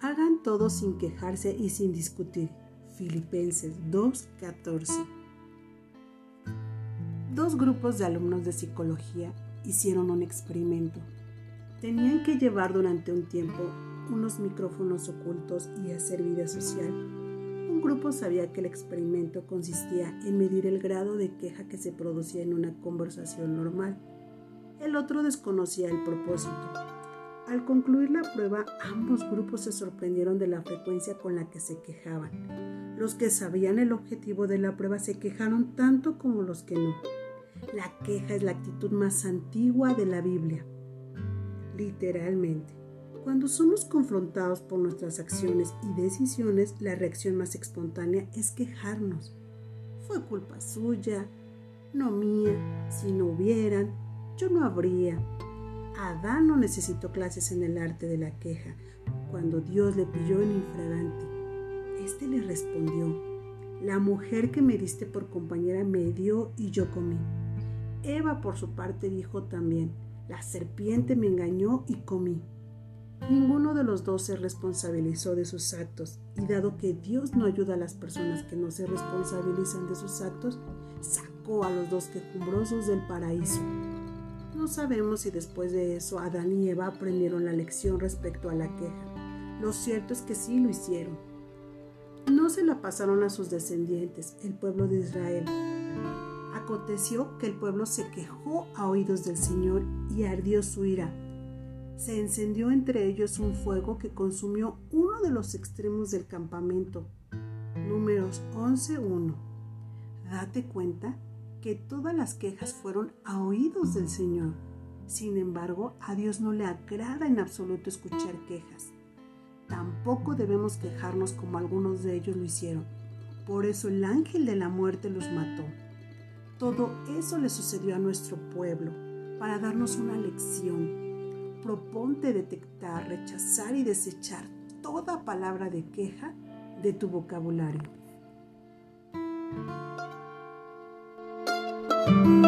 Hagan todo sin quejarse y sin discutir. Filipenses 2:14. Dos grupos de alumnos de psicología hicieron un experimento. Tenían que llevar durante un tiempo unos micrófonos ocultos y hacer vida social. Un grupo sabía que el experimento consistía en medir el grado de queja que se producía en una conversación normal. El otro desconocía el propósito. Al concluir la prueba, ambos grupos se sorprendieron de la frecuencia con la que se quejaban. Los que sabían el objetivo de la prueba se quejaron tanto como los que no. La queja es la actitud más antigua de la Biblia. Literalmente. Cuando somos confrontados por nuestras acciones y decisiones, la reacción más espontánea es quejarnos. Fue culpa suya, no mía, si no hubieran, yo no habría. Adán no necesitó clases en el arte de la queja. Cuando Dios le pilló en infragante, este le respondió, la mujer que me diste por compañera me dio y yo comí. Eva por su parte dijo también, la serpiente me engañó y comí. Ninguno de los dos se responsabilizó de sus actos y dado que Dios no ayuda a las personas que no se responsabilizan de sus actos, sacó a los dos quejumbrosos del paraíso. No sabemos si después de eso Adán y Eva aprendieron la lección respecto a la queja. Lo cierto es que sí lo hicieron. No se la pasaron a sus descendientes, el pueblo de Israel, aconteció que el pueblo se quejó a oídos del Señor y ardió su ira. Se encendió entre ellos un fuego que consumió uno de los extremos del campamento. Números 11.1. Date cuenta que todas las quejas fueron a oídos del Señor. Sin embargo, a Dios no le agrada en absoluto escuchar quejas. Tampoco debemos quejarnos como algunos de ellos lo hicieron. Por eso el ángel de la muerte los mató. Todo eso le sucedió a nuestro pueblo para darnos una lección. Proponte detectar, rechazar y desechar toda palabra de queja de tu vocabulario. thank you